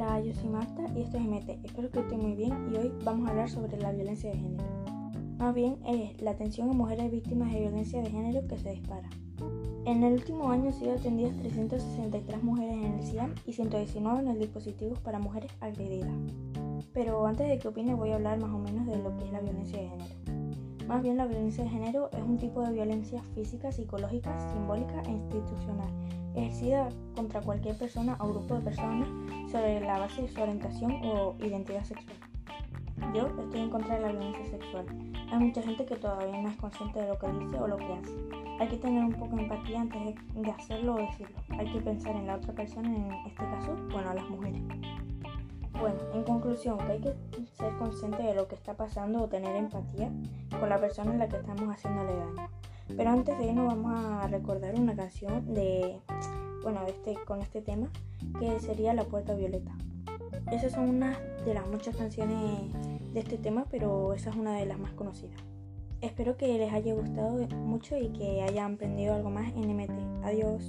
Hola, yo soy Marta y esto es MT. Espero que estén muy bien y hoy vamos a hablar sobre la violencia de género. Más bien es la atención a mujeres víctimas de violencia de género que se dispara. En el último año han sido atendidas 363 mujeres en el CIAM y 119 en el dispositivo para mujeres agredidas. Pero antes de que opine voy a hablar más o menos de lo que es la violencia de género. Más bien la violencia de género es un tipo de violencia física, psicológica, simbólica e institucional ejercida contra cualquier persona o grupo de personas sobre la base de su orientación o identidad sexual. Yo estoy en contra de la violencia sexual. Hay mucha gente que todavía no es consciente de lo que dice o lo que hace. Hay que tener un poco de empatía antes de hacerlo o decirlo. Hay que pensar en la otra persona, en este caso, bueno, a las mujeres. Bueno, en conclusión, que hay que ser consciente de lo que está pasando o tener empatía con la persona en la que estamos haciéndole daño. Pero antes de irnos vamos a recordar una canción de, bueno, este, con este tema, que sería La Puerta Violeta. Esas son unas de las muchas canciones de este tema, pero esa es una de las más conocidas. Espero que les haya gustado mucho y que hayan aprendido algo más en MT. Adiós.